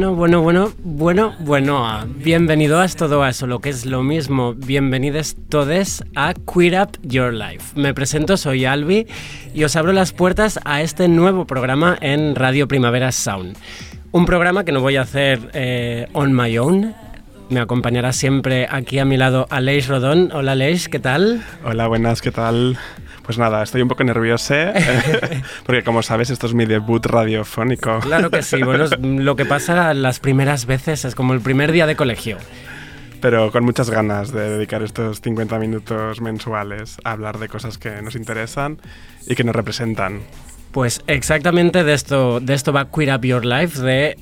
Bueno, bueno, bueno, bueno, bueno. Bienvenido a todo eso, lo que es lo mismo. Bienvenidos todos a Queer Up Your Life. Me presento, soy Albi y os abro las puertas a este nuevo programa en Radio Primavera Sound. Un programa que no voy a hacer eh, on my own. Me acompañará siempre aquí a mi lado Aleix Rodón. Hola Aleix, ¿qué tal? Hola, buenas, ¿qué tal? Pues nada, estoy un poco nervioso, ¿eh? porque como sabes, esto es mi debut radiofónico. Claro que sí, bueno, lo que pasa las primeras veces es como el primer día de colegio. Pero con muchas ganas de dedicar estos 50 minutos mensuales a hablar de cosas que nos interesan y que nos representan. Pues exactamente de esto, de esto va Queer Up Your Life, de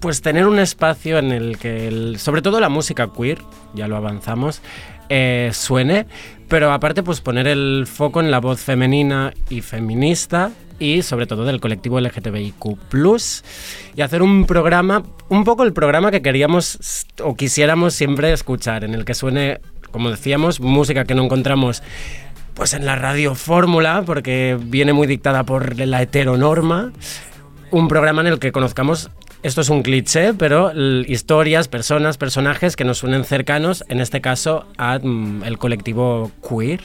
pues tener un espacio en el que, sobre todo la música queer, ya lo avanzamos, eh, suene, pero aparte pues poner el foco en la voz femenina y feminista y sobre todo del colectivo LGTBIQ y hacer un programa, un poco el programa que queríamos o quisiéramos siempre escuchar, en el que suene, como decíamos, música que no encontramos pues en la radio fórmula, porque viene muy dictada por la heteronorma, un programa en el que conozcamos esto es un cliché, pero historias, personas, personajes que nos unen cercanos, en este caso al mm, colectivo queer.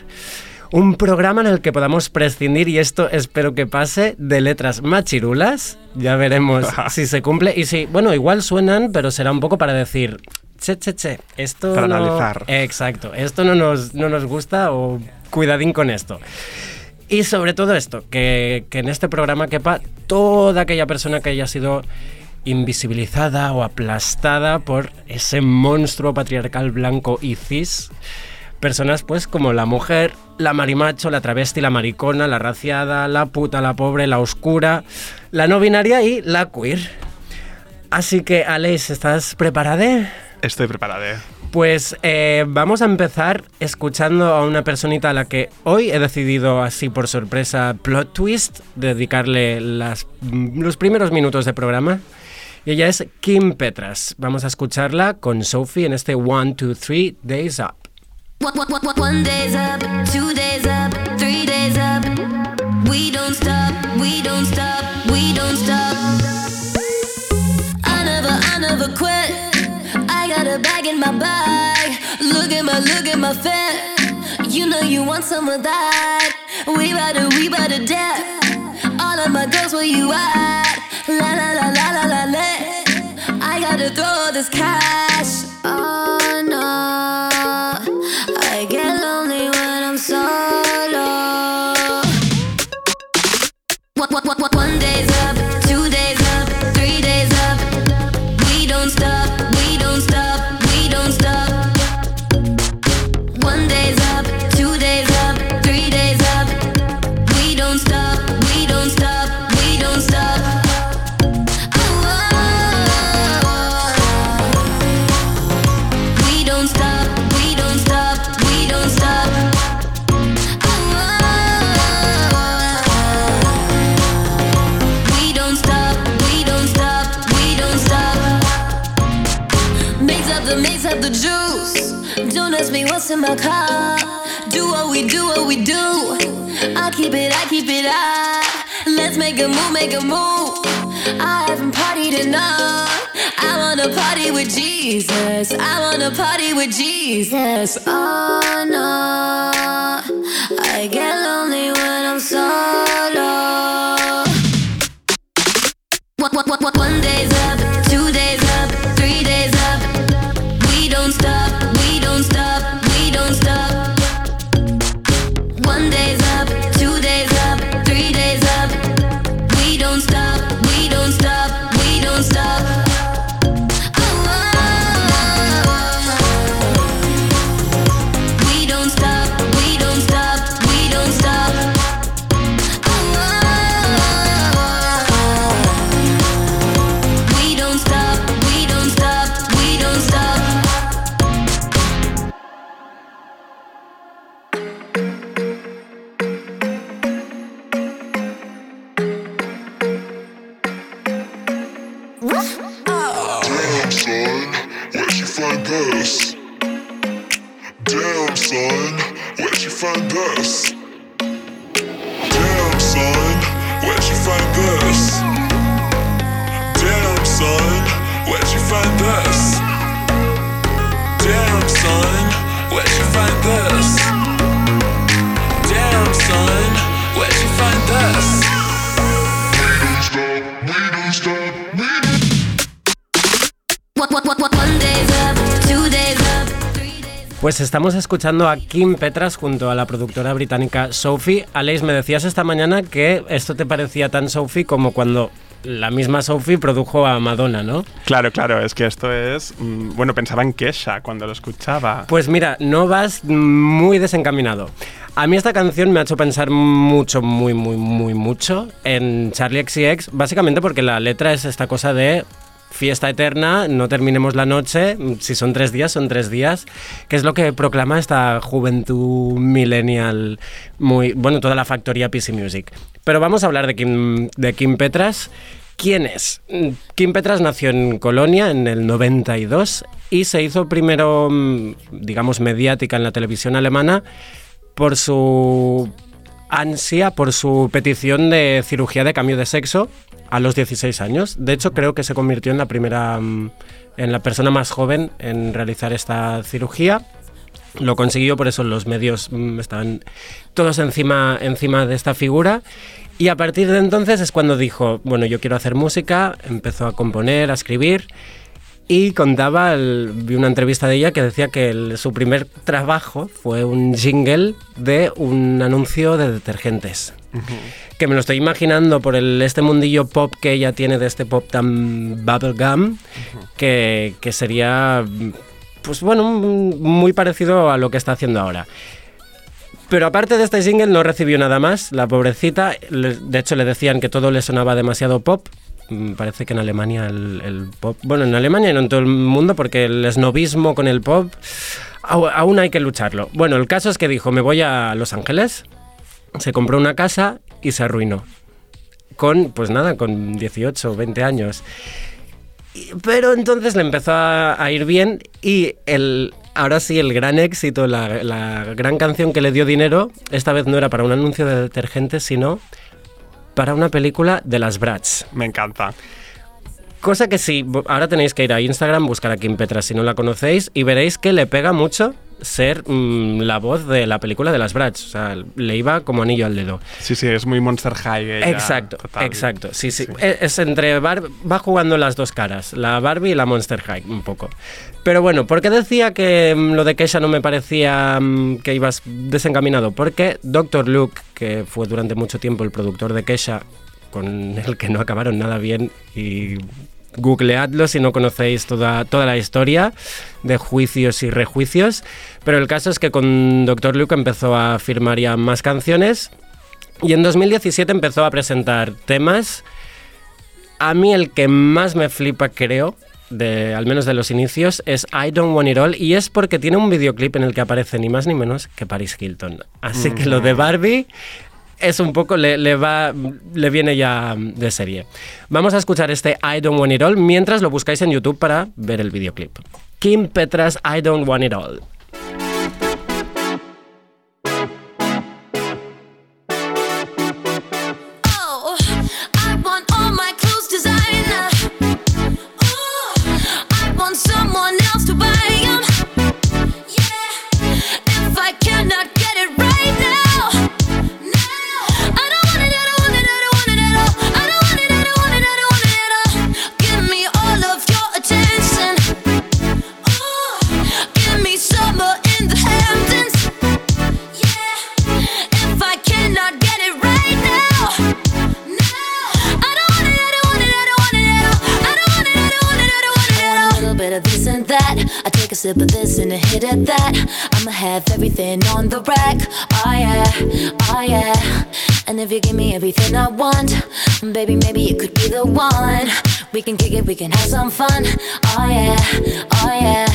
Un programa en el que podamos prescindir, y esto espero que pase, de letras machirulas. Ya veremos si se cumple. Y si, bueno, igual suenan, pero será un poco para decir, che, che, che, esto... Para analizar. Exacto, esto no nos, no nos gusta o cuidadín con esto. Y sobre todo esto, que, que en este programa quepa toda aquella persona que haya sido invisibilizada o aplastada por ese monstruo patriarcal blanco y cis. Personas pues como la mujer, la marimacho, la travesti, la maricona, la raciada, la puta, la pobre, la oscura, la no binaria y la queer. Así que, Alex, ¿estás preparada? Estoy preparada. Pues eh, vamos a empezar escuchando a una personita a la que hoy he decidido, así por sorpresa, plot twist, dedicarle las, los primeros minutos de programa. Y ella es Kim Petras. Vamos a escucharla con Sophie en este One, Two, Three Days Up. One days up, two days up, three days up. We don't stop, we don't stop, we don't stop. I never, I never quit. I got a bag in my bag. Look at my, look at my fit. You know you want some of that. We better, we better dip. All of my girls, where you at? La la la la la la la. Gotta throw this cash. Oh no. I get lonely when I'm solo. One, one, one, one day's up, in my car. Do what we do, what we do. I keep it, I keep it up. Let's make a move, make a move. I haven't partied enough. I wanna party with Jesus. I wanna party with Jesus. Oh no, I get lonely when I'm solo. One, one, one, one day's Pues estamos escuchando a Kim Petras junto a la productora británica Sophie. Aleix, me decías esta mañana que esto te parecía tan Sophie como cuando la misma Sophie produjo a Madonna, ¿no? Claro, claro, es que esto es. mm, Bueno, pensaba en Kesha cuando lo escuchaba. Pues mira, no vas muy desencaminado. A mí esta canción me ha hecho pensar mucho, muy, muy, muy mucho en Charlie XCX, básicamente porque la letra es esta cosa de fiesta eterna, no terminemos la noche, si son tres días, son tres días, que es lo que proclama esta juventud millennial, muy, bueno, toda la factoría PC Music. Pero vamos a hablar de Kim, de Kim Petras. ¿Quién es? Kim Petras nació en Colonia en el 92 y se hizo primero, mm, digamos, mediática en la televisión alemana por su ansia, por su petición de cirugía de cambio de sexo a los 16 años. De hecho, creo que se convirtió en la primera, mm, en la persona más joven en realizar esta cirugía. Lo consiguió, por eso los medios mm, estaban todos encima, encima de esta figura. Y a partir de entonces es cuando dijo, bueno, yo quiero hacer música, empezó a componer, a escribir y contaba, vi una entrevista de ella que decía que su primer trabajo fue un jingle de un anuncio de detergentes. Que me lo estoy imaginando por el, este mundillo pop que ella tiene de este pop tan bubblegum, que, que sería, pues bueno, muy parecido a lo que está haciendo ahora. Pero aparte de este jingle no recibió nada más, la pobrecita. De hecho le decían que todo le sonaba demasiado pop. Mm, Parece que en Alemania el, el pop... Bueno, en Alemania y no en todo el mundo porque el snobismo con el pop aún hay que lucharlo. Bueno, el caso es que dijo, me voy a Los Ángeles, se compró una casa y se arruinó. Con, pues nada, con 18 o 20 años. Pero entonces le empezó a, a ir bien y el, ahora sí el gran éxito, la, la gran canción que le dio dinero, esta vez no era para un anuncio de detergentes, sino para una película de las Bratz. Me encanta. Cosa que sí, ahora tenéis que ir a Instagram, buscar a Kim Petras si no la conocéis y veréis que le pega mucho ser mm, la voz de la película de las Bratz. O sea, le iba como anillo al dedo. Sí, sí, es muy Monster High. ella, Exacto, total. exacto. Sí, sí. Sí. Es, es entre Bar- va jugando las dos caras, la Barbie y la Monster High, un poco. Pero bueno, ¿por qué decía que mm, lo de Kesha no me parecía mm, que ibas desencaminado? Porque Dr. Luke, que fue durante mucho tiempo el productor de Kesha, con el que no acabaron nada bien y googleadlo si no conocéis toda, toda la historia de juicios y rejuicios. Pero el caso es que con Dr. Luke empezó a firmar ya más canciones y en 2017 empezó a presentar temas. A mí el que más me flipa, creo, de, al menos de los inicios, es I Don't Want It All. Y es porque tiene un videoclip en el que aparece ni más ni menos que Paris Hilton. Así que lo de Barbie es un poco, le, va, le viene ya de serie. Vamos a escuchar este I Don't Want It All mientras lo buscáis en YouTube para ver el videoclip. Kim Petras I Don't Want It All. Baby, maybe it could be the one. We can kick it, we can have some fun. Oh yeah, oh yeah.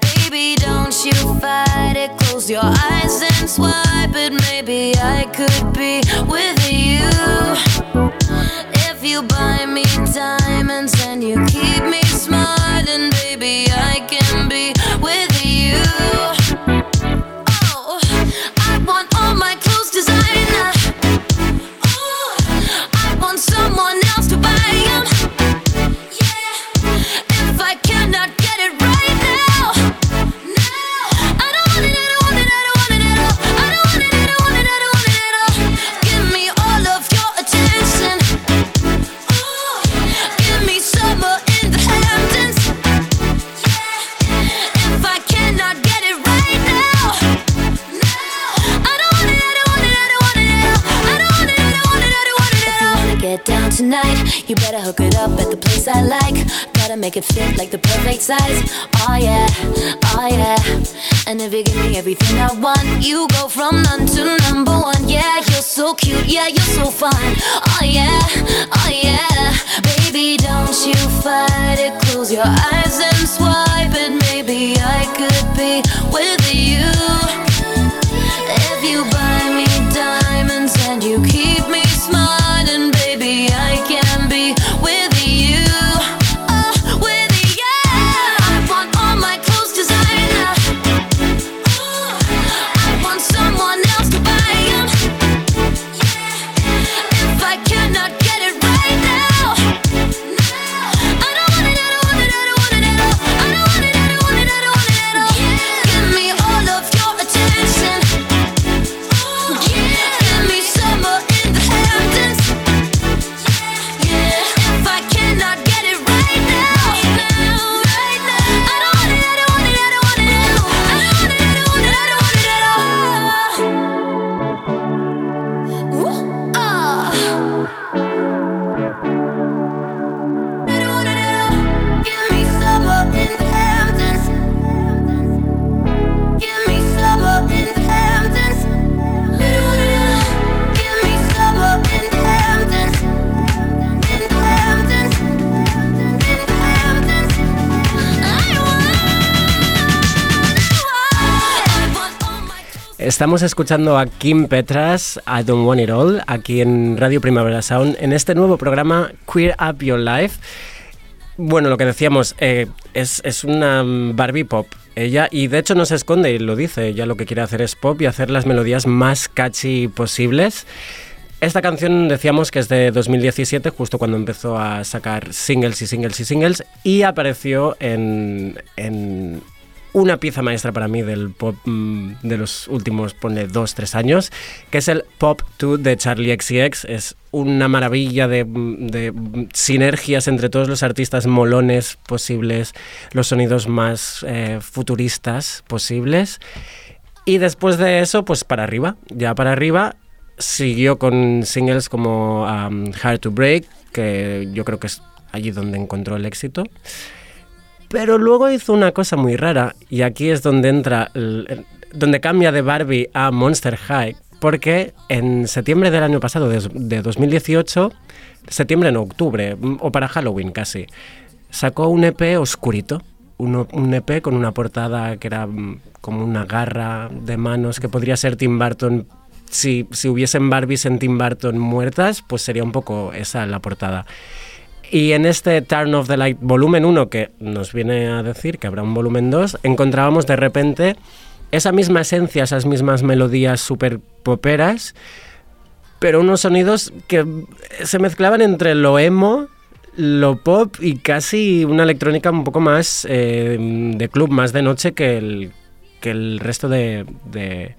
Baby, don't you fight it. Close your eyes and swipe it. Maybe I could be with you. If you buy make it fit like the perfect size. Oh yeah, oh yeah. And if you give me everything I want, you go from none to number one. Yeah, you're so cute. Yeah, you're so fine. Oh yeah, oh yeah. Baby, don't you fight it. Close your eyes and swipe it. Maybe I could be with you. If you buy Estamos escuchando a Kim Petras, I Don't Want It All, aquí en Radio Primavera Sound, en este nuevo programa Queer Up Your Life. Bueno, lo que decíamos, eh, es, es una Barbie pop. Ella, y de hecho no se esconde y lo dice, ella lo que quiere hacer es pop y hacer las melodías más catchy posibles. Esta canción decíamos que es de 2017, justo cuando empezó a sacar singles y singles y singles, y apareció en, en una pieza maestra para mí del pop mm, de los últimos, ponle, dos, tres años, que es el Pop 2 de Charlie XCX. Es una maravilla de, mm, mm, sinergias entre todos los artistas molones posibles, los sonidos más eh, futuristas posibles. Y después de eso, pues para arriba, ya para arriba, siguió con singles como um, Hard to Break, que yo creo que es allí donde encontró el éxito. Pero luego hizo una cosa muy rara, y aquí es donde entra, el- donde cambia de Barbie a Monster High, porque en septiembre del año pasado, de, de 2018, septiembre en octubre, mm, o para Halloween casi, sacó un EP oscurito, uno- un EP con una portada que era mm, como una garra de manos, que podría ser Tim Burton. Si, si hubiesen Barbies en Tim Burton muertas, pues sería un poco esa la portada. Y en este Turn of the Light volumen 1, que nos viene a decir que habrá un volumen 2, encontrábamos de repente esa misma esencia, esas mismas melodías super poperas, pero unos sonidos que se mezclaban entre lo emo, lo pop y casi una electrónica un poco más eh, de club, más de noche que el, que el resto de, de-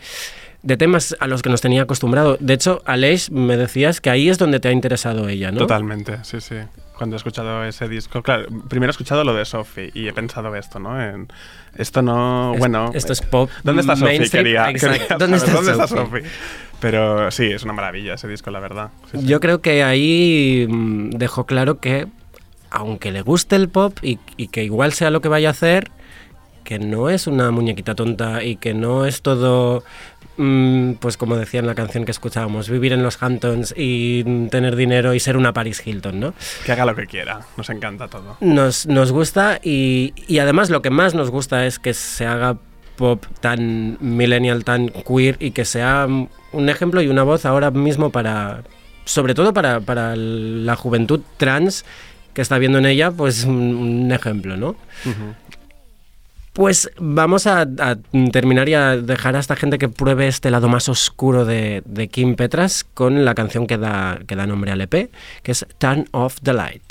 de temas a los que nos tenía acostumbrado. De hecho, Aleix, me decías que ahí es donde te ha interesado ella, ¿no? Totalmente, sí, sí. Cuando he escuchado ese disco, claro, primero he escuchado lo de Sophie y he pensado esto, ¿no? En, esto no, Es- bueno... esto es pop ¿Dónde está Sophie? Quería, quería ¿Dónde está ¿dónde está Sophie? Pero sí, es una maravilla ese disco, la verdad. Sí, sí. Yo creo que ahí mm, dejó claro que, aunque le guste el pop y, y que igual sea lo que vaya a hacer, que no es una muñequita tonta y que no es todo, pues como decía en la canción que escuchábamos, vivir en los Hamptons y mm, tener dinero y ser una Paris Hilton, ¿no? Que haga lo que quiera, nos encanta todo. Nos, nos gusta y, y además lo que más nos gusta es que se haga pop tan millennial, tan queer y que sea mm, un ejemplo y una voz ahora mismo para, sobre todo para, para la juventud trans que está viendo en ella, pues un, un ejemplo, ¿no? Pues vamos a, terminar y a dejar a esta gente que pruebe este lado más oscuro de, Kim Petras con la canción que da, que da nombre al EP, que es Turn Off the Light.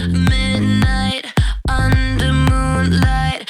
Midnight moonlight,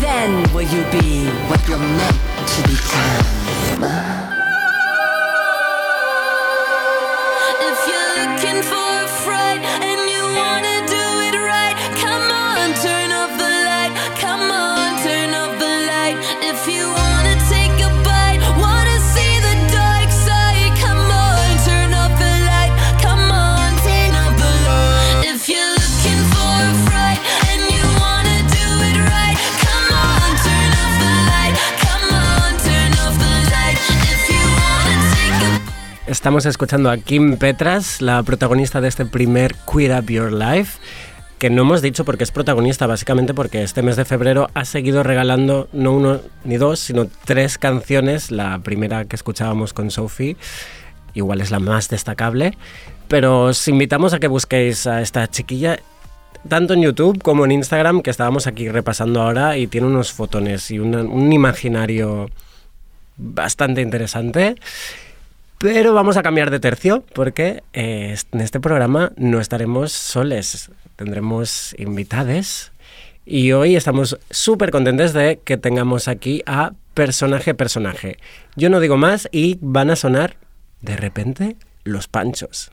then will you be what you're meant to become. Estamos escuchando a Kim Petras, la protagonista de este primer Queer Up Your Life, que no hemos dicho porque es protagonista, básicamente porque este mes de febrero ha seguido regalando no uno ni dos, sino tres canciones. La primera que escuchábamos con Sophie, igual es la más destacable, pero os invitamos a que busquéis a esta chiquilla tanto en YouTube como en Instagram, que estábamos aquí repasando ahora, y tiene unos fotones y un imaginario bastante interesante. Pero vamos a cambiar de tercio porque eh, en este programa no estaremos soles, tendremos invitades y hoy estamos súper contentes de que tengamos aquí a personaje personaje. Yo no digo más y van a sonar de repente los panchos.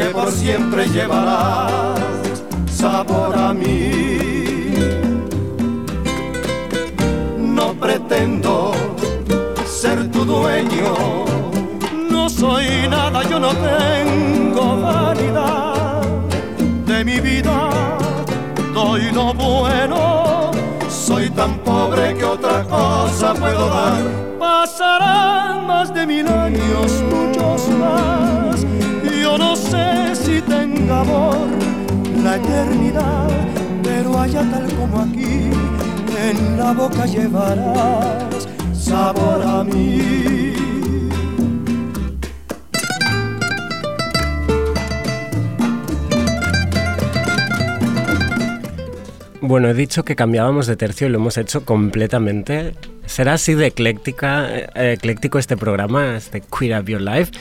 que por siempre llevarás sabor a mí. No pretendo ser tu dueño, no soy nada, yo no tengo vanidad de mi vida, doy lo bueno, soy tan pobre que otra cosa puedo dar. Pasarán más de mil años, muchos más, yo no sé si tenga amor la eternidad, pero allá tal como aquí, en la boca llevarás sabor a mí. Bueno, he dicho que cambiábamos de tercio y lo hemos hecho completamente. Será así de ecléctica, eh, ecléctico este programa, este Queer Up Your Life.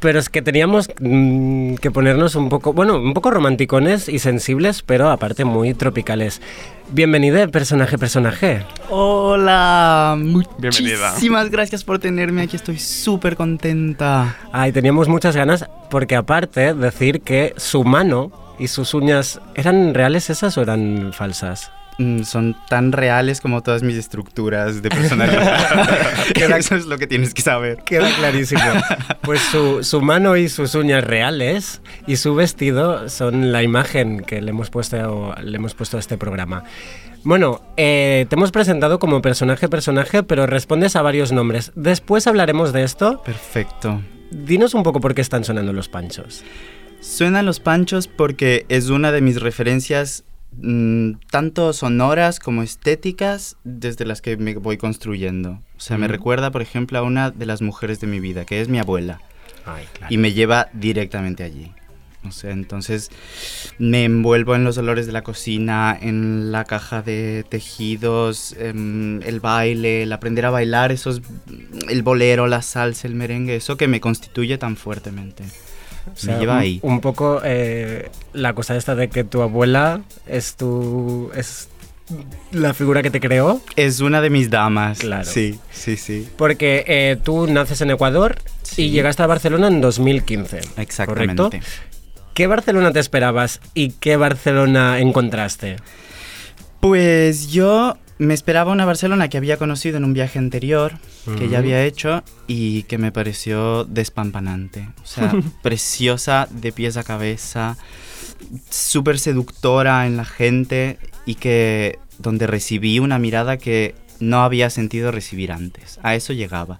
Pero es que teníamos mm, que ponernos un poco, bueno, un poco romanticones y sensibles, pero aparte muy tropicales. Bienvenida, personaje, personaje. Hola, Bienvenida. muchísimas gracias por tenerme aquí, estoy súper contenta. Ay, teníamos muchas ganas, porque aparte decir que su mano y sus uñas, ¿eran reales esas o eran falsas? mm, son tan reales como todas mis estructuras de personalidad. Queda- Eso es lo que tienes que saber. Queda clarísimo. Pues su, su mano y sus uñas reales y su vestido son la imagen que le hemos puesto, le hemos puesto a este programa. Bueno, eh, te hemos presentado como personaje personaje, pero respondes a varios nombres. Después hablaremos de esto. Perfecto. Dinos un poco por qué están sonando los panchos. Suenan los panchos porque es una de mis referencias mm, tanto sonoras como estéticas desde las que me voy construyendo. O sea, me recuerda, por ejemplo, a una de las mujeres de mi vida, que es mi abuela. Ay, claro. y me lleva directamente allí. O sea, entonces me envuelvo en los olores de la cocina, en la caja de tejidos, em, el baile, el aprender a bailar, esos, el bolero, la salsa, el merengue, eso que me constituye tan fuertemente. O sea, me lleva un- ahí. Un, poco eh, la cosa esta de que tu abuela es tu. es la figura que te creó. Es una de mis damas. Claro. Sí, sí, sí. Porque eh, tú naces en Ecuador Sí. y llegaste a Barcelona en 2015. Exactamente. ¿Correcto? ¿Qué Barcelona te esperabas y qué Barcelona encontraste? Pues yo me esperaba una Barcelona que había conocido en un viaje anterior, que Ujú. ya había hecho y que me pareció despampanante. O sea, preciosa de pies a cabeza, súper seductora en la gente y que donde recibí una mirada que no había sentido recibir antes. A eso llegaba.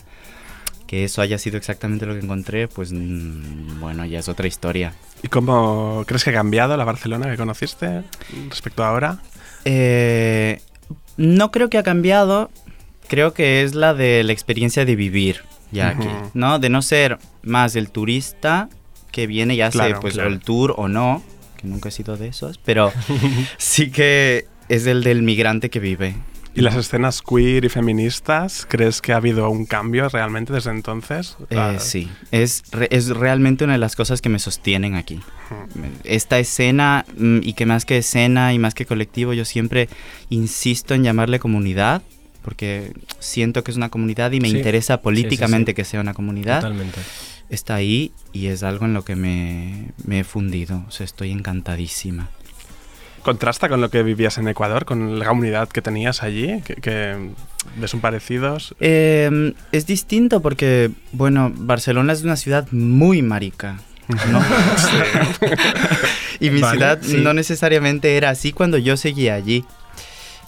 Que eso haya sido exactamente lo que encontré, pues mm, bueno, ya es otra historia. ¿Y cómo crees que ha cambiado la Barcelona que conociste respecto a ahora? Eh, no creo que ha cambiado. Creo que es la de la experiencia de vivir ya aquí. ¿no? De no ser más el turista que viene y hace Claro, pues claro. el tour o no, que nunca he sido de esos, pero sí que es el del migrante que vive. ¿Y las escenas queer y feministas? ¿Crees que ha habido un cambio realmente desde entonces? Eh, Ah, sí, es, re- es realmente una de las cosas que me sostienen aquí. Esta escena, mm, y que más que escena y más que colectivo, yo siempre insisto en llamarle comunidad, porque siento que es una comunidad y me Sí. interesa políticamente sí. que sea una comunidad. Totalmente. Está ahí y es algo en lo que me, me he fundido. O sea, estoy encantadísima. ¿Contrasta con lo que vivías en Ecuador, con la comunidad que tenías allí? ¿Que, que ves un parecidos? Eh, es distinto porque, bueno, Barcelona es una ciudad muy marica. ¿no? y mi Vale, ciudad sí. no necesariamente era así cuando yo seguía allí.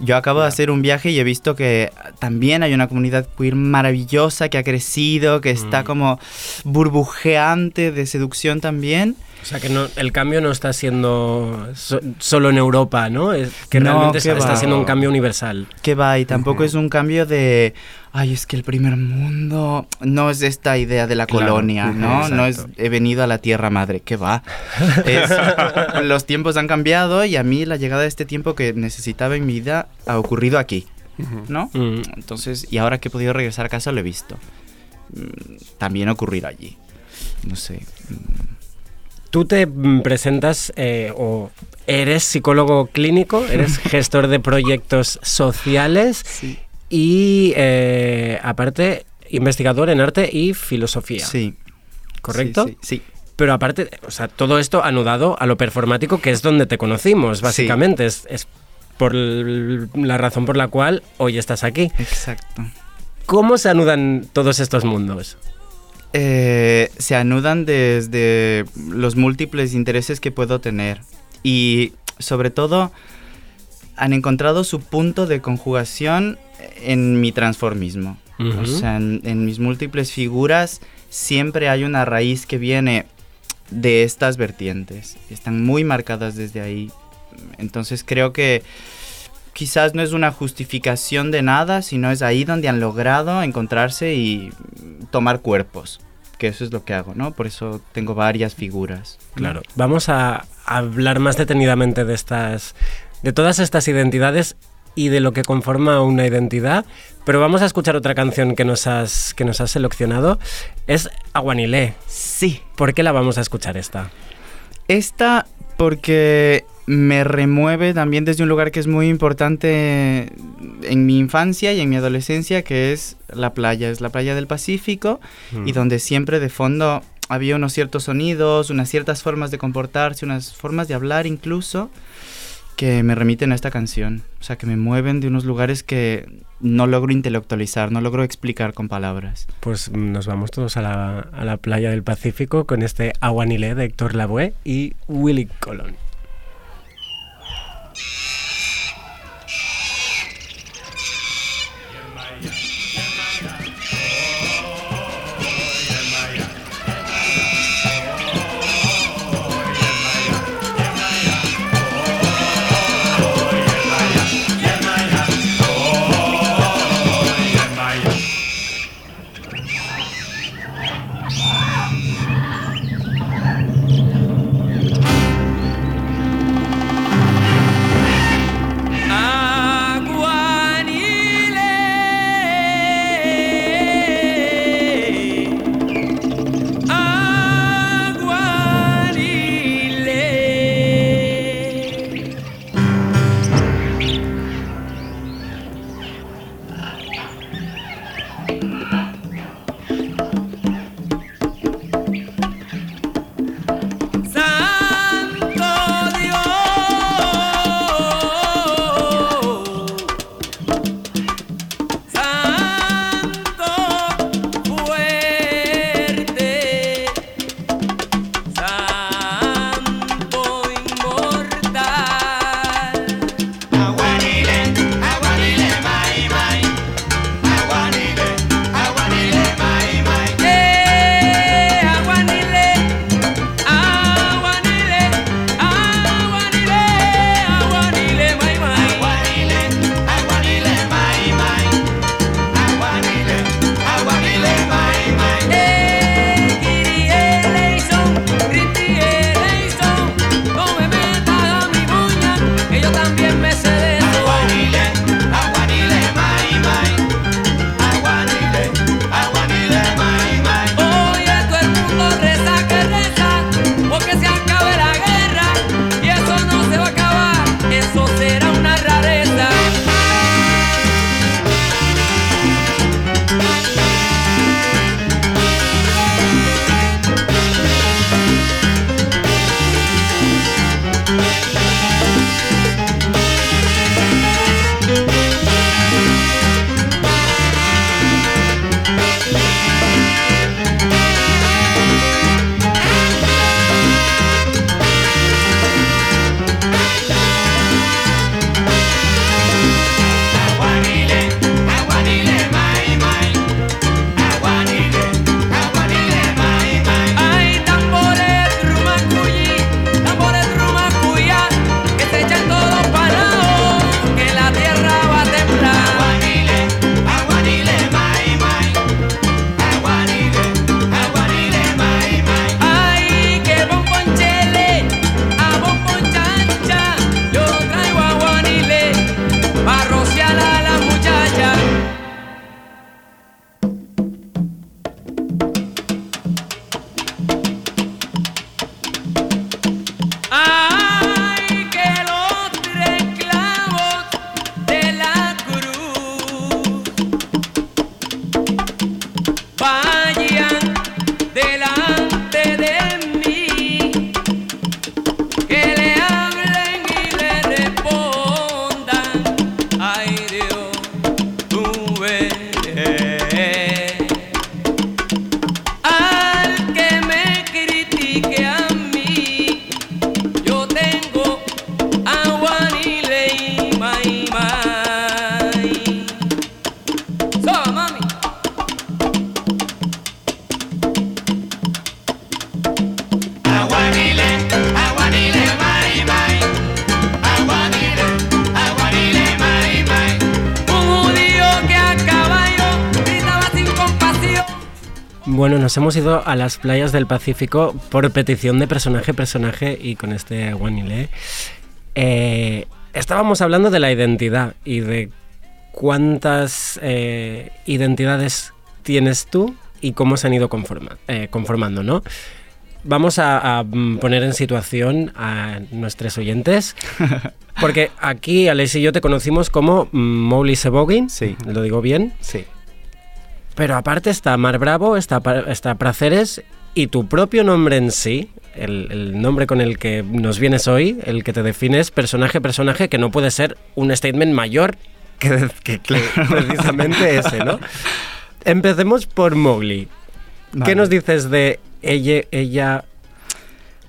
Yo acabo de hacer un viaje y he visto que también hay una comunidad queer maravillosa que ha crecido, que está Mm. como burbujeante de seducción también. O sea que no, el cambio no está siendo so- solo en Europa, ¿no? Es que No, realmente está va. siendo un cambio universal. Que va, y tampoco es un cambio de, ay, es que el primer mundo no es esta idea de la Claro, colonia, ¿no? No es he venido a la tierra madre, que va. Es, los tiempos han cambiado y a mí la llegada de este tiempo que necesitaba en mi vida ha ocurrido aquí. ¿no? Mm. Entonces, y ahora que he podido regresar a casa lo he visto. Mm, También ocurrir allí. No sé. mm, Tú te presentas eh, o eres psicólogo clínico, eres gestor de proyectos sociales y eh, aparte investigador en arte y filosofía. Sí. ¿Correcto? Sí, sí, sí. Pero aparte, o sea, todo esto anudado a lo performático, que es donde te conocimos, básicamente. Es, es por la razón por la cual hoy estás aquí. Exacto. ¿Cómo se anudan todos estos mundos? Eh, se anudan desde los múltiples intereses que puedo tener y sobre todo han encontrado su punto de conjugación en mi transformismo. O sea, en, en mis múltiples figuras siempre hay una raíz que viene de estas vertientes. Están muy marcadas desde ahí. Entonces creo que quizás no es una justificación de nada, sino es ahí donde han logrado encontrarse y tomar cuerpos. Que eso es lo que hago, ¿no? Por eso tengo varias figuras. Claro. Vamos a hablar más detenidamente de estas. De todas estas identidades y de lo que conforma una identidad. Pero vamos a escuchar otra canción que nos has, que nos has seleccionado. Es Aguanilé. Sí. ¿Por qué la vamos a escuchar esta? Esta porque me remueve también desde un lugar que es muy importante en mi infancia y en mi adolescencia, que es la playa. Es la playa del Pacífico y Mm. donde siempre de fondo había unos ciertos sonidos, unas ciertas formas de comportarse, unas formas de hablar incluso, que me remiten a esta canción. O sea, que me mueven de unos lugares que no logro intelectualizar, no logro explicar con palabras. Pues mm, nos vamos todos a la, a la playa del Pacífico con este Aguanilé de Héctor Lavoe y Willy Colón. Hemos ido a las playas del Pacífico por petición de personaje personaje y con este Aguanilé. Eh, estábamos hablando de la identidad y de cuántas eh, identidades tienes tú y cómo se han ido conforma- eh, conformando, ¿no? Vamos a, a, poner en situación a nuestros oyentes, porque aquí Alex y yo te conocimos como Molly Sebogin, Sí. lo digo bien, Sí. Pero aparte está Mar Bravo, está, está Praceres y tu propio nombre en sí el, el nombre con el que nos vienes hoy, el que te defines, personaje, personaje, que no puede ser un statement mayor que, que- que precisamente ese, ¿no? Empecemos por Mowgli. ¿Qué nos dices de ella, ella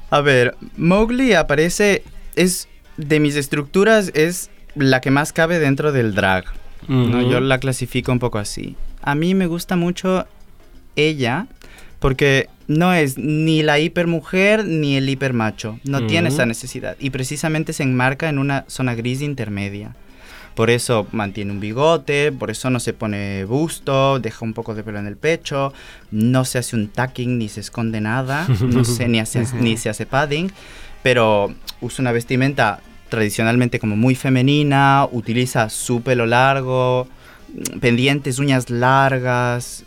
A ver, Mowgli aparece, es de mis estructuras, es la que más cabe dentro del drag. ¿no? Yo la clasifico un poco así. A mí me gusta mucho ella porque no es ni la hipermujer ni el hipermacho. No tiene esa necesidad. Y precisamente se enmarca en una zona gris intermedia. Por eso mantiene un bigote, por eso no se pone busto, deja un poco de pelo en el pecho, no se hace un tacking ni se esconde nada, no ni, hace, ni se hace padding, pero usa una vestimenta tradicionalmente como muy femenina, utiliza su pelo largo, pendientes, uñas largas,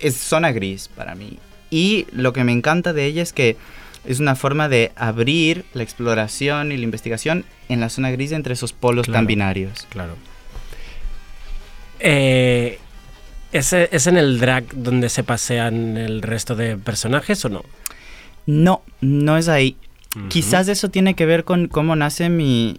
es zona gris para mí. Y lo que me encanta de ella es que es una forma de abrir la exploración y la investigación en la zona gris entre esos polos Claro. tan binarios. Claro. Eh, ¿es, ¿Es en el drag donde se pasean el resto de personajes o no? No, no es ahí. Quizás eso tiene que ver con cómo nace mi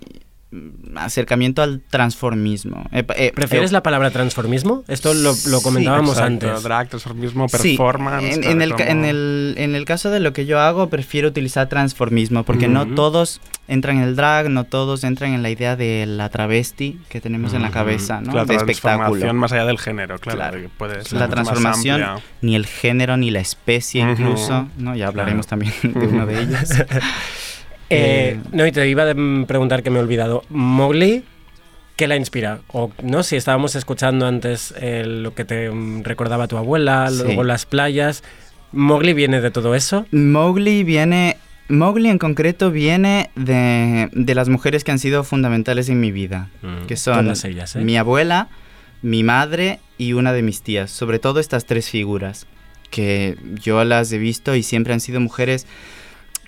acercamiento al transformismo. Eh, eh, ¿Prefieres eh, la palabra transformismo? Esto lo, lo Sí, comentábamos Exacto, antes. Drag, transformismo, Sí, performance. en, en el, como- en, el, en el caso de lo que yo hago, prefiero utilizar transformismo, porque no todos entran en el drag, no todos entran en la idea de la travesti que tenemos en la cabeza, ¿no? La de espectáculo. transformación más allá del género, claro. Claro. que puede ser La más transformación, ni el género, ni la especie incluso, ¿no? Ya hablaremos también de uno de ellos. Eh, Eh, no, y te iba a preguntar que me he olvidado. Mowgli, ¿qué la inspira? O no, si estábamos escuchando antes eh, lo que te mm, recordaba tu abuela, Sí. luego las playas. ¿Mowgli viene de todo eso? Mowgli viene. Mowgli en concreto viene de, de las mujeres que han sido fundamentales en mi vida. Mm, que son ellas, ¿eh? mi abuela, mi madre y una de mis tías. Sobre todo estas tres figuras. Que yo las he visto y siempre han sido mujeres,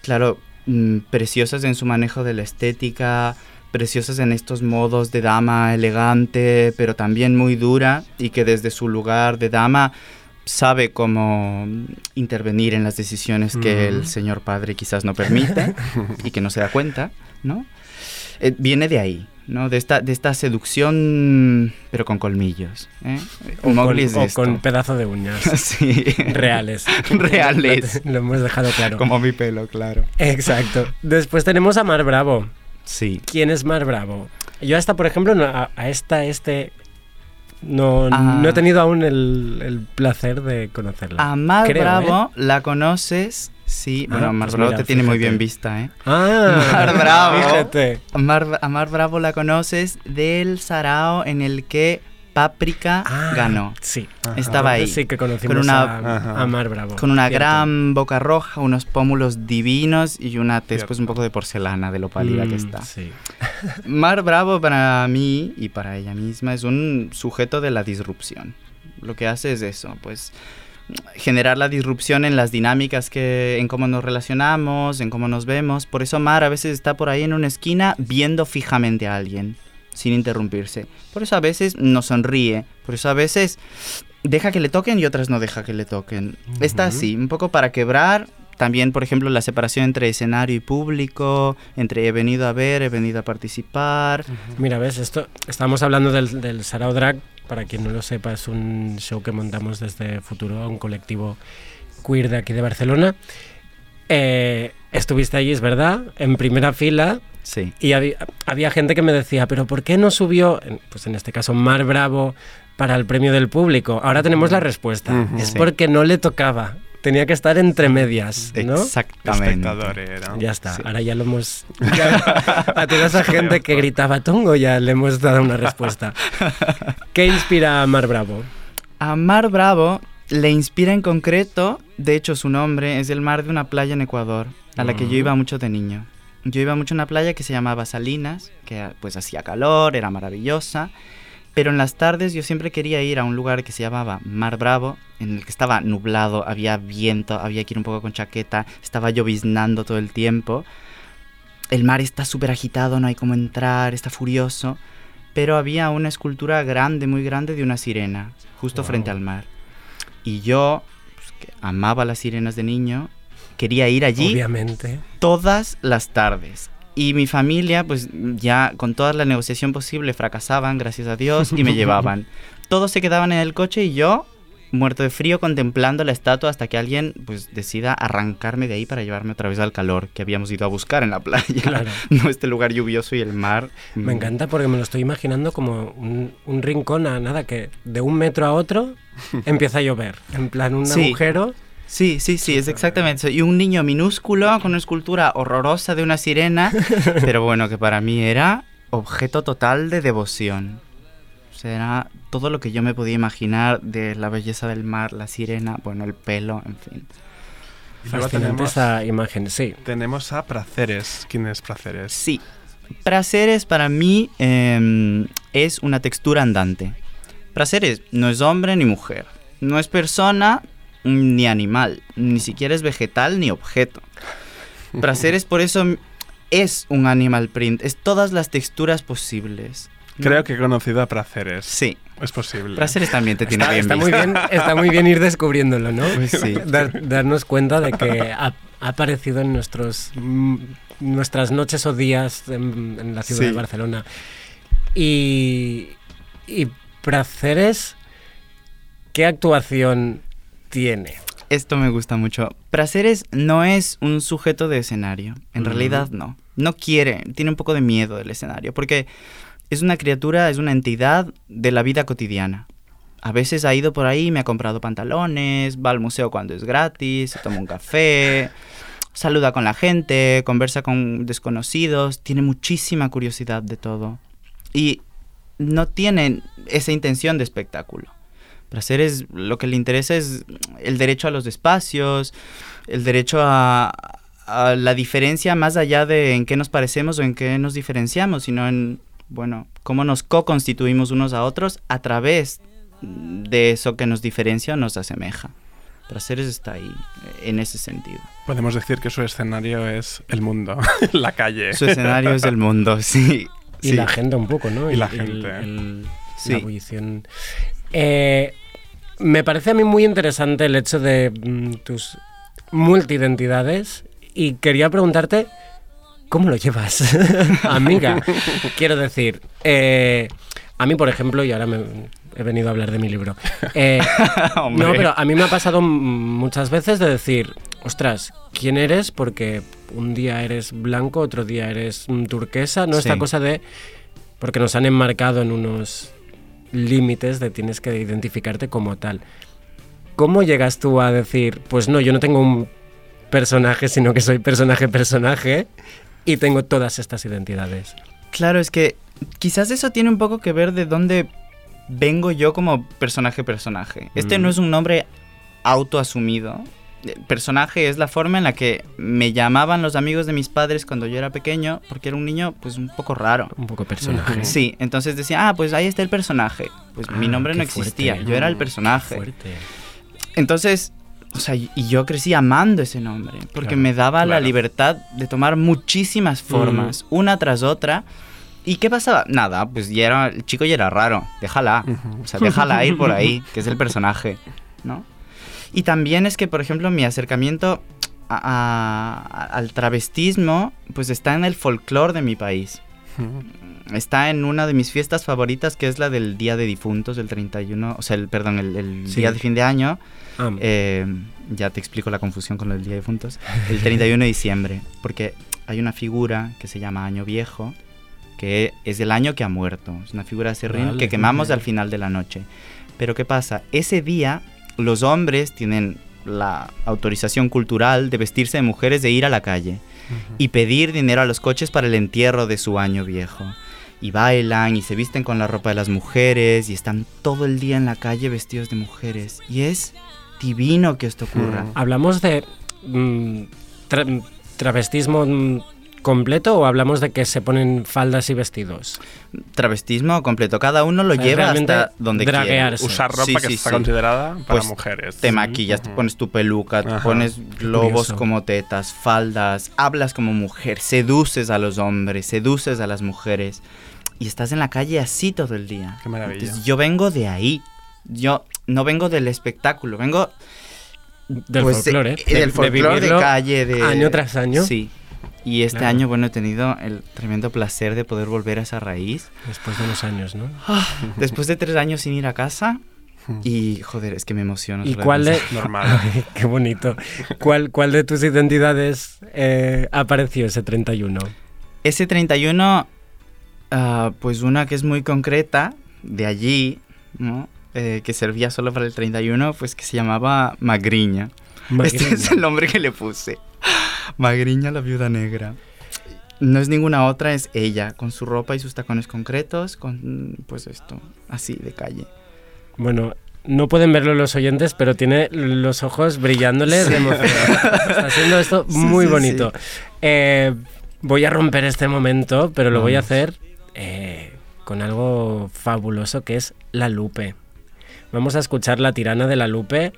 claro, mm, preciosas en su manejo de la estética, preciosas en estos modos de dama elegante, pero también muy dura y que desde su lugar de dama sabe cómo intervenir en las decisiones que el señor padre quizás no permite y que no se da cuenta, ¿no? Eh, viene de ahí, ¿no? De esta, de esta seducción, pero con colmillos. ¿eh? O, con, es o pedazo de uñas. sí. Reales. Reales. Lo, lo hemos dejado claro. Como mi pelo, claro. Exacto. Después tenemos a Mar Bravo. Sí. ¿Quién es Mar Bravo? Yo hasta, por ejemplo, no- a, a esta, este... No, Ah. no he tenido aún el, el placer de conocerla. A Mar Creo, Bravo la conoces. Sí, Ah, bueno, Mar pues Bravo mira, te tiene muy bien vista, ¿eh? Ah, Mar Bravo. Fíjate. A Mar, a Mar Bravo la conoces del sarao en el que Paprika Ah, ganó. Sí. Ajá. Estaba ahí. Sí que conocimos Con una- a, a Mar Bravo. Con una Cierto. gran boca roja, unos pómulos divinos y una tez pues un poco de porcelana de lo pálida que Mm, está. Sí. Mar Bravo para mí y para ella misma es un sujeto de la disrupción. Lo que hace es eso, pues generar la disrupción en las dinámicas que en cómo nos relacionamos, en cómo nos vemos. Por eso Mar a veces está por ahí en una esquina viendo fijamente a alguien sin interrumpirse. Por eso a veces no sonríe, por eso a veces deja que le toquen y otras no deja que le toquen. Está así, un poco para quebrar también, por ejemplo, la separación entre escenario y público, entre he venido a ver, he venido a participar. Mira, ves, esto estamos hablando del, del Sarao Drag, para quien no lo sepa, es un show que montamos desde Futuro, un colectivo queer de aquí de Barcelona. Eh, estuviste allí, es verdad, en primera fila, Sí. y había, había gente que me decía, pero ¿por qué no subió, en- pues en este caso, Mar Bravo para el premio del público? Ahora tenemos la respuesta. Es Sí. porque no le tocaba. Tenía que estar entre medias, ¿no? Exactamente. Espectador era. Ya está, Sí. ahora ya lo hemos... ya- a toda esa gente que gritaba tongo ya le hemos dado una respuesta. ¿Qué inspira a Mar Bravo? A Mar Bravo le inspira en concreto, de hecho su nombre es el mar de una playa en Ecuador, a la que yo Ujú. iba mucho de niño. Yo iba mucho a una playa que se llamaba Salinas, que pues hacía calor, era maravillosa, pero en las tardes yo siempre quería ir a un lugar que se llamaba Mar Bravo, en el que estaba nublado, había viento, había que ir un poco con chaqueta, estaba lloviznando todo el tiempo. El mar está súper agitado, no hay cómo entrar, está furioso, pero había una escultura grande, muy grande de una sirena, justo Wow. frente al mar. Y yo, pues, que amaba las sirenas de niño, quería ir allí Obviamente. todas las tardes. Y mi familia, pues ya con toda la negociación posible, fracasaban, gracias a Dios, y me llevaban. Todos se quedaban en el coche y yo, muerto de frío, contemplando la estatua hasta que alguien, pues, decida arrancarme de ahí para llevarme otra vez al calor que habíamos ido a buscar en la playa. Claro. No este lugar lluvioso y el mar. Me mm, encanta porque me lo estoy imaginando como un, un rincón a nada que de un metro a otro empieza a llover. En plan, un Sí. agujero. Sí, sí, sí, es exactamente eso. Y un niño minúsculo con una escultura horrorosa de una sirena, pero bueno, que para mí era objeto total de devoción. O sea, era todo lo que yo me podía imaginar de la belleza del mar, la sirena, bueno, el pelo, en fin. Fascinante tenemos, esa imagen, sí. tenemos a Praceres. ¿Quién es Praceres? Sí, Praceres para mí em, es una textura andante. Praceres no es hombre ni mujer, no es persona ni animal, ni siquiera es vegetal ni objeto. Praceres por eso es un animal print, es todas las texturas posibles. Creo que he conocido a Praceres. Sí, Es posible. Praceres también te tiene Está, bien está muy visto. bien, está muy bien ir descubriéndolo, ¿no? Pues sí. Dar- darnos cuenta de que ha, ha aparecido en nuestros mm, nuestras noches o días en, en la ciudad Sí. de Barcelona. Y, y Praceres, ¿qué actuación tiene? Esto me gusta mucho. Praceres no es un sujeto de escenario. En realidad no. No quiere, tiene un poco de miedo del escenario. Porque es una criatura, es una entidad de la vida cotidiana. A veces ha ido por ahí, me ha comprado pantalones, va al museo cuando es gratis, se toma un café, saluda con la gente, conversa con desconocidos, tiene muchísima curiosidad de todo. Y no tiene esa intención de espectáculo. Praceres lo que le interesa es el derecho a los espacios, el derecho a, a la diferencia más allá de en qué nos parecemos o en qué nos diferenciamos, sino en, bueno, cómo nos co-constituimos unos a otros a través de eso que nos diferencia o nos asemeja. Praceres está ahí, en ese sentido. Podemos decir que su escenario es el mundo, la calle. Su escenario es el mundo, sí. Y sí. la gente un poco, ¿no? Y la El- gente. el- Sí. La ebullición. Eh, me parece a mí muy interesante el hecho de mm, tus multiidentidades y quería preguntarte cómo lo llevas, amiga. Quiero decir, eh, a mí, por ejemplo, y ahora me, he venido a hablar de mi libro. eh, no, pero a mí me ha pasado muchas veces de decir, ostras, ¿quién eres? Porque un día eres blanco, otro día eres mm, turquesa, ¿no? Esta Sí. cosa de... Porque nos han enmarcado en unos límites de tienes que identificarte como tal. ¿Cómo llegas tú a decir, pues no, yo no tengo un personaje, sino que soy personaje-personaje y tengo todas estas identidades? Claro, es que quizás eso tiene un poco que ver de dónde vengo yo como personaje-personaje. Este Mm. no es un nombre autoasumido. Personaje es la forma en la que me llamaban los amigos de mis padres cuando yo era pequeño, porque era un niño pues un poco raro. Un poco personaje. Sí, entonces decía, ah, pues ahí está el personaje. Pues mi Ah, nombre no existía, fuerte. yo era el Mm, personaje. Fuerte. Entonces, o sea, y yo crecí amando ese nombre, porque Claro, me daba la libertad de tomar muchísimas formas, una tras otra. ¿Y qué pasaba? Nada, pues ya era, el chico ya era raro, déjala, o sea, déjala ir por ahí, que es el personaje, ¿no? Y también es que, por ejemplo, mi acercamiento a- a- al travestismo, pues está en el folclore de mi país. Está en una de mis fiestas favoritas, que es la del Día de Difuntos, el 31, o sea, el, perdón, el, el Sí. día de fin de año. Ah, Eh, ya te explico la confusión con el Día de Difuntos. El 31 de diciembre, porque hay una figura que se llama Año Viejo, que es el año que ha muerto. Es una figura de serrín Vale, que quemamos al final de la noche. Pero ¿qué pasa? Ese día los hombres tienen la autorización cultural de vestirse de mujeres de ir a la calle y pedir dinero a los coches para el entierro de su año viejo. Y bailan y se visten con la ropa de las mujeres y están todo el día en la calle vestidos de mujeres. Y es divino que esto ocurra. ¿Hablamos de mm, tra- travestismo mm, completo o hablamos de que se ponen faldas y vestidos? Travestismo completo, cada uno lo O sea, lleva hasta donde quiera. draguearse. Usar ropa Sí, que sí, está sí. considerada para Pues, mujeres. Te maquillas, te pones tu peluca, te Ajá. pones globos como tetas, faldas, hablas como mujer, seduces a los hombres, seduces a las mujeres y estás en la calle así todo el día. Qué maravilla. Entonces, yo vengo de ahí. Yo no vengo del espectáculo, vengo del Pues, folclore. eh, del folclore de vivirlo calle, de- Año tras año. Sí. Y este Claro. año, bueno, he tenido el tremendo placer de poder volver a esa raíz. Después de unos años, ¿no? Después de tres años sin ir a casa. Y, joder, es que me emociono. ¿Y cuál de. Normal. Ay, qué bonito. ¿Cuál, ¿Cuál de tus identidades eh, apareció ese 31? Ese 31, ah, pues una que es muy concreta, de allí, ¿no? Eh, que servía solo para el 31, pues que se llamaba Magriña. Este es el nombre que le puse. Magriña la viuda negra. No es ninguna otra, es ella, con su ropa y sus tacones concretos, con pues esto, así de calle. Bueno, no pueden verlo los oyentes, pero tiene los ojos brillándole de emoción. Está haciendo esto Sí, muy sí, bonito. Eh, voy a romper este momento, pero lo voy a hacer eh, con algo fabuloso que es la Lupe. Vamos a escuchar la tirana de la Lupe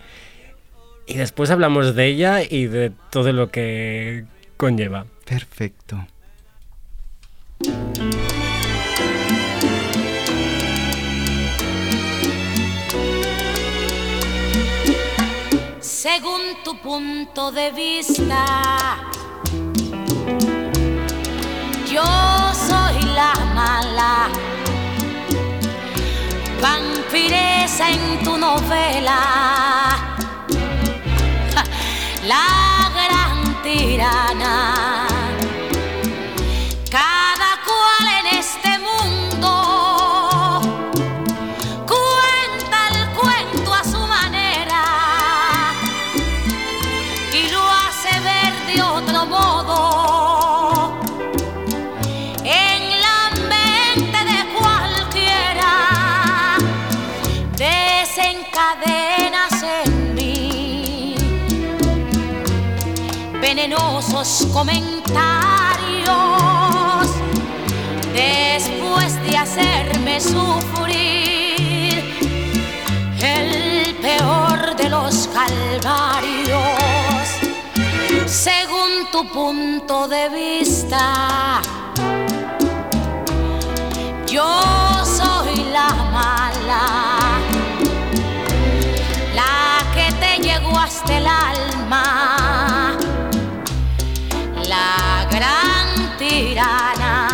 y después hablamos de ella y de todo lo que conlleva. Perfecto. Según tu punto de vista, yo soy la mala, vampiresa en tu novela, la gran tirana. Comentarios. Después de hacerme sufrir el peor de los calvarios según tu punto de vista yo soy la mala la que te llegó hasta el alma la gran tirana.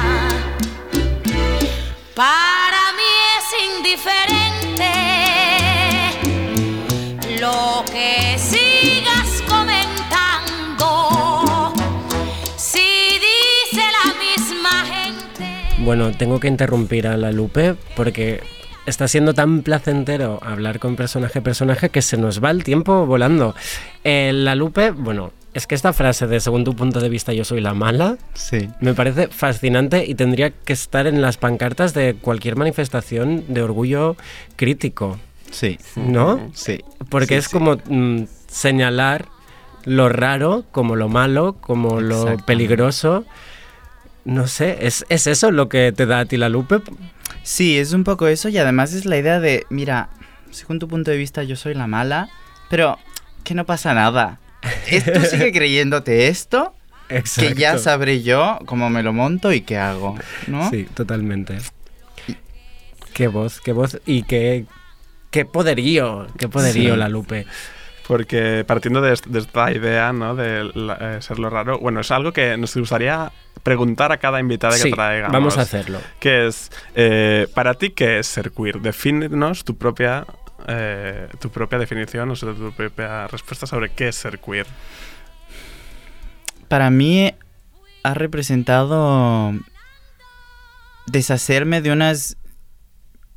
Para mí es indiferente lo que sigas comentando. Si dice la misma gente. Bueno, tengo que interrumpir a la Lupe porque está siendo tan placentero hablar con personaje personaje que se nos va el tiempo volando. Eh, la Lupe, bueno, es que esta frase de según tu punto de vista yo soy la mala Sí. me parece fascinante y tendría que estar en las pancartas de cualquier manifestación de orgullo crítico, Sí. ¿no? Sí. Porque Sí, es sí. como mm, señalar lo raro, como lo malo, como lo peligroso. No sé, ¿es, ¿es eso lo que te da a ti la Lupe? Sí, es un poco eso y además es la idea de, mira, según tu punto de vista yo soy la mala, pero que no pasa nada. Tú sigue creyéndote esto, que ya Exacto. sabré yo cómo me lo monto y qué hago, ¿no? Sí, totalmente. Qué voz, qué voz y qué, qué poderío, qué poderío Sí. la Lupe. Porque partiendo de, est- de esta idea, ¿no? De la- eh, ser lo raro, bueno, es algo que nos gustaría preguntar a cada invitada Sí, que traigamos. vamos a hacerlo. Que es, eh, para ti, ¿qué es ser queer? Defínenos tu propia, eh, tu propia definición, o sea, tu propia respuesta sobre qué es ser queer. Para mí ha representado deshacerme de unas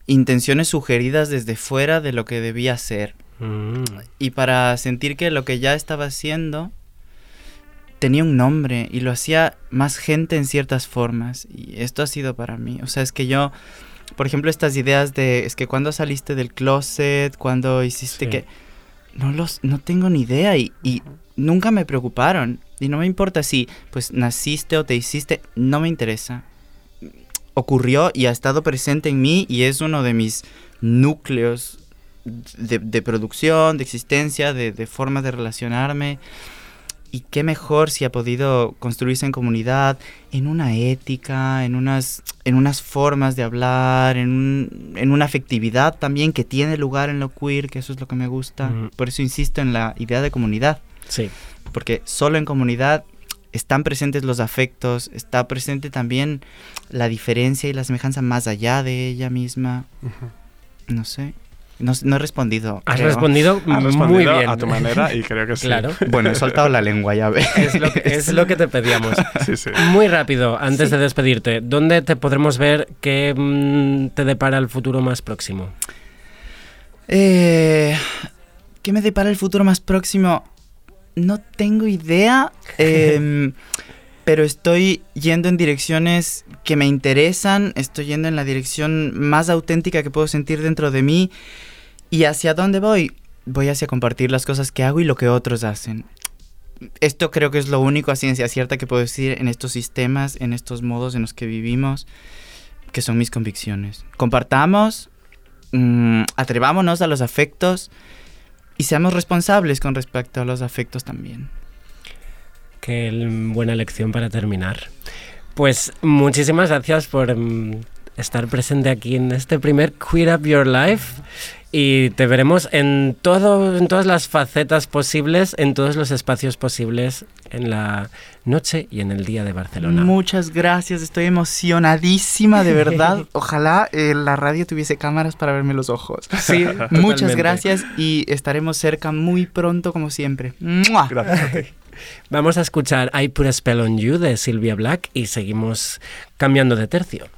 intenciones sugeridas desde fuera de lo que debía ser. Mm, y para sentir que lo que ya estaba haciendo tenía un nombre y lo hacía más gente en ciertas formas y esto ha sido para mí, o sea, es que yo por ejemplo estas ideas de es que cuando saliste del closet, cuando hiciste Sí. que no los no tengo ni idea y, y nunca me preocuparon y no me importa si pues naciste o te hiciste, no me interesa. Ocurrió y ha estado presente en mí y es uno de mis núcleos de, de producción, de existencia, de, de forma de relacionarme. Y qué mejor si ha podido construirse en comunidad, en una ética, en unas, en unas formas de hablar, en, un- en una afectividad también que tiene lugar en lo queer, que eso es lo que me gusta. Por eso insisto en la idea de comunidad, Sí. porque solo en comunidad están presentes los afectos, está presente también la diferencia y la semejanza más allá de ella misma. No sé. No, no he respondido. Has creo. respondido, Has muy respondido bien. a tu manera y creo que sí. Claro. Bueno, he soltado la lengua, ya ves. Es lo, que, es lo que te pedíamos. Sí, sí. Muy rápido, antes de despedirte, ¿dónde te podremos ver qué mm, te depara el futuro más próximo? Eh, ¿Qué me depara el futuro más próximo? No tengo idea, em, pero estoy yendo en direcciones que me interesan, estoy yendo en la dirección más auténtica que puedo sentir dentro de mí. ¿Y hacia dónde voy? Voy hacia compartir las cosas que hago y lo que otros hacen. Esto creo que es lo único a ciencia cierta que puedo decir en estos sistemas, en estos modos en los que vivimos, que son mis convicciones. Compartamos, mm, atrevámonos a los afectos y seamos responsables con respecto a los afectos también. Qué buena lección para terminar. Pues muchísimas gracias por mm, estar presente aquí en este primer Queer Up Your Life y te veremos en todo en todas las facetas posibles, en todos los espacios posibles en la noche y en el día de Barcelona. Muchas gracias, estoy emocionadísima, de verdad. Ojalá eh, la radio tuviese cámaras para verme los ojos. Sí, Muchas totalmente. gracias y estaremos cerca muy pronto como siempre. ¡Mua! Gracias a ti. Vamos a escuchar I Put a Spell on You de Sylvia Black y seguimos cambiando de tercio.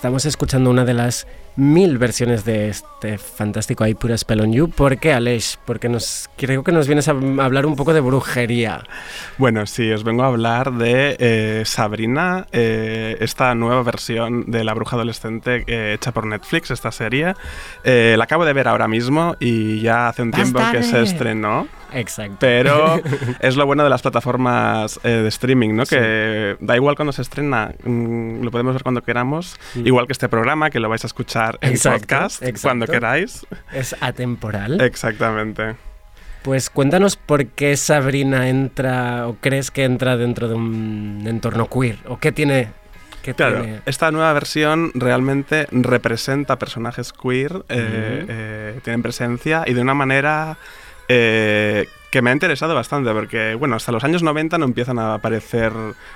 Estamos escuchando una de las mil versiones de este fantástico I Put a Spell on You. ¿Por qué, Aleix? Porque nos, creo que nos vienes a hablar un poco de brujería. Bueno, sí, os vengo a hablar de eh, Sabrina, eh, esta nueva versión de La Bruja Adolescente eh, hecha por Netflix, esta serie. La acabo de ver ahora mismo y ya hace un tiempo que se estrenó. Exacto. Pero es lo bueno de las plataformas eh, de streaming, ¿no? Que da igual cuando se estrena, mm, lo podemos ver cuando queramos, igual que este programa, que lo vais a escuchar en Exacto, podcast exacto. cuando queráis. Es atemporal. Exactamente. Pues cuéntanos por qué Sabrina entra o crees que entra dentro de un entorno queer o qué tiene. Qué Claro, tiene- esta nueva versión realmente representa personajes queer, eh, eh, tienen presencia y de una manera eh, que me ha interesado bastante, porque bueno, hasta los años 90 no empiezan a aparecer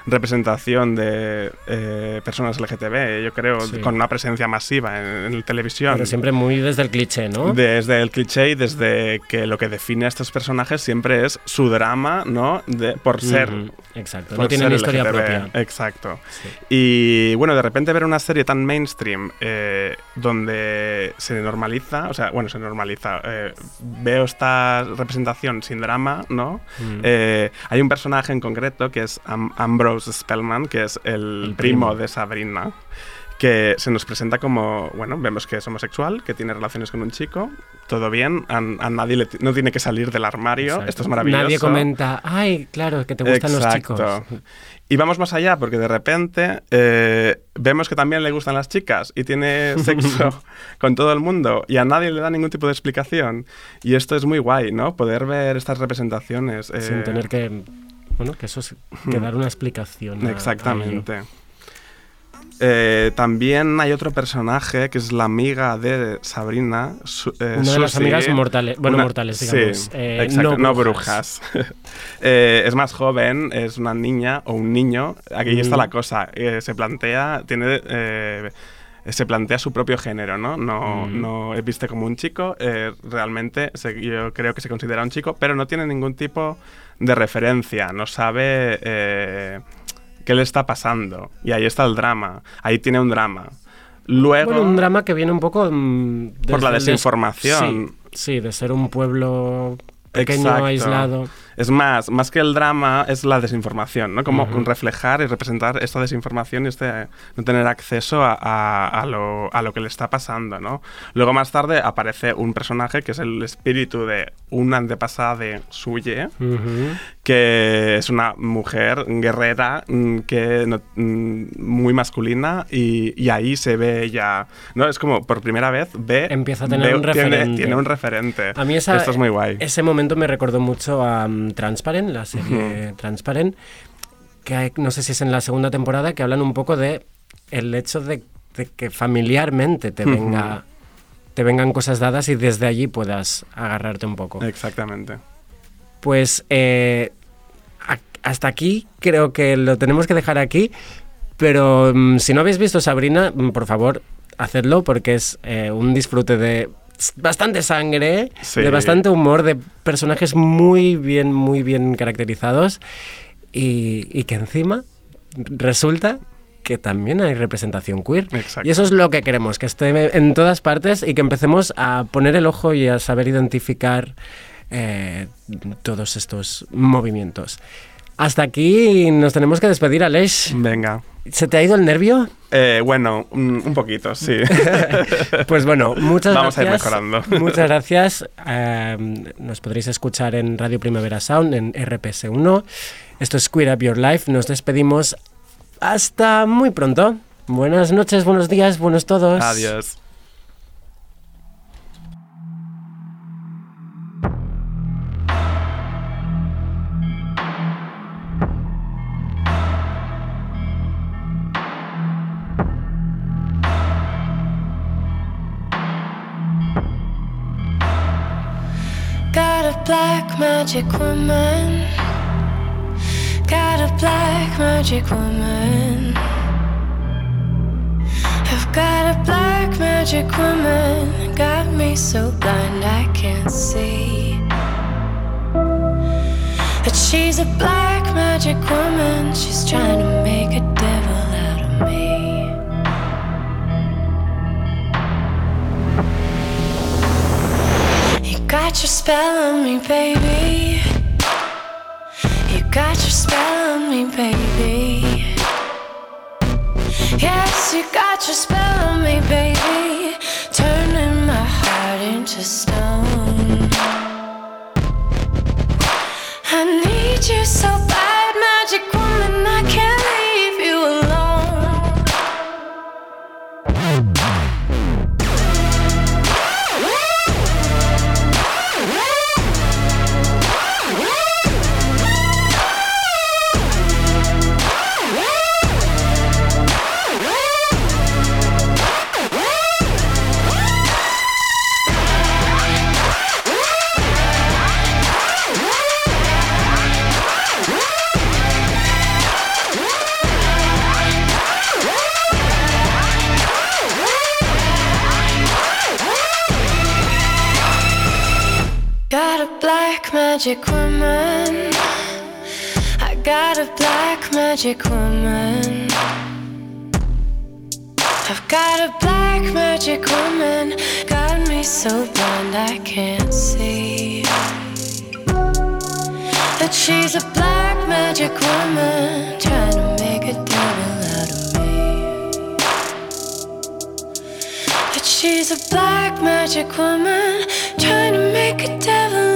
representación de eh, personas LGTB, yo creo, Sí. con una presencia masiva en, en la televisión. Pero siempre muy desde el cliché, ¿no? Desde el cliché y desde que lo que define a estos personajes siempre es su drama, ¿no? De, por ser. Exacto. por No tienen historia LGTB. propia. Exacto. Sí. Y bueno, de repente ver una serie tan mainstream eh, donde se normaliza, o sea, bueno, se normaliza, eh, veo esta representación sin drama, ¿no? Mm. Eh, hay un personaje en concreto que es Am- Ambrose Spellman, que es el, El primo. primo. de Sabrina, que se nos presenta como, bueno, vemos que es homosexual, que tiene relaciones con un chico, todo bien, a, a nadie le no tiene que salir del armario, Exacto. esto es maravilloso. Nadie comenta, ay, claro, que te gustan los chicos. Y vamos más allá, porque de repente eh, vemos que también le gustan las chicas y tiene sexo con todo el mundo y a nadie le da ningún tipo de explicación. Y esto es muy guay, ¿no? Poder ver estas representaciones. eh, Sin tener que. Bueno, que eso es. que dar una explicación. a- a ello. Exactamente. Eh, también hay otro personaje que es la amiga de Sabrina. Su- eh, Una de las amigas mortales. Bueno, Una- mortales, sí, digamos. eh, exacto, no brujas. brujas. Eh, es más joven, es una niña o un niño. Aquí está Mm. la cosa. eh, se plantea, tiene eh, se plantea su propio género, ¿no? No, Mm. no es viste como un chico, eh, realmente se- yo creo que se considera un chico, pero no tiene ningún tipo de referencia, no sabe eh, qué le está pasando. Y ahí está el drama, ahí tiene un drama. Luego, Bueno, un drama que viene un poco... mm, Por la desinformación. Sí, sí, de ser un pueblo pequeño, Exacto. aislado. Es más, más que el drama, es la desinformación, ¿no? Como reflejar y representar esta desinformación y este no tener acceso a, a- a lo, a lo que le está pasando, ¿no? Luego más tarde aparece un personaje que es el espíritu de una antepasada de Suye, que es una mujer guerrera mm, que no- mm, muy masculina y, y ahí se ve ella, ¿no? Es como por primera vez ve... Empieza a tener ve- un tiene- referente. Tiene, un referente. A mí esa- Esto es muy guay. ese momento me recordó mucho a mm, Transparent, la serie Transparent, que hay- no sé si es en la segunda temporada, que hablan un poco de el hecho de, de que familiarmente te venga te vengan cosas dadas y desde allí puedas agarrarte un poco. Exactamente. Pues eh, a- hasta aquí creo que lo tenemos que dejar aquí, pero mm, si no habéis visto Sabrina, mm, por favor, hacedlo porque es eh, un disfrute de bastante sangre, Sí. de bastante humor, de personajes muy bien, muy bien caracterizados y, y que encima resulta que también hay representación queer. Exacto. Y eso es lo que queremos, que esté en todas partes y que empecemos a poner el ojo y a saber identificar eh, todos estos movimientos. Hasta aquí nos tenemos que despedir, Aleix. Venga. ¿Se te ha ido el nervio? Eh, bueno, un, poquito, sí. Pues bueno, muchas Vamos a ir gracias. mejorando. Muchas gracias. Eh, nos podréis escuchar en Radio Primavera Sound, en RPS1. Esto es Queer Up Your Life. Nos despedimos hasta muy pronto. Buenas noches, buenos días, buenos todos. Adiós. Black magic woman. Got a black magic woman. I've got a black magic woman. Got me so blind I can't see. But she's a black magic woman. She's trying to make a got your spell on me, baby. You got your spell on me, baby. Yes, you got your spell on me, baby. Turning my heart into stone. I need you so bad, magic woman. Magic woman. I got a black magic woman. I've got a black magic woman. Got me so blind I can't see. That she's a black magic woman. Trying to make a devil out of me. That she's a black magic woman trying to make a devil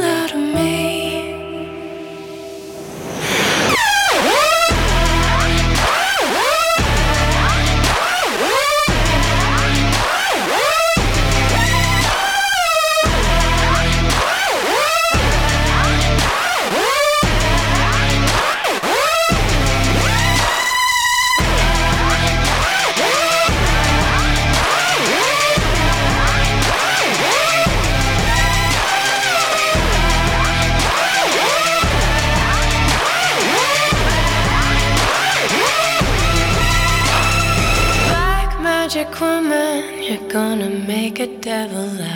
devil out of me.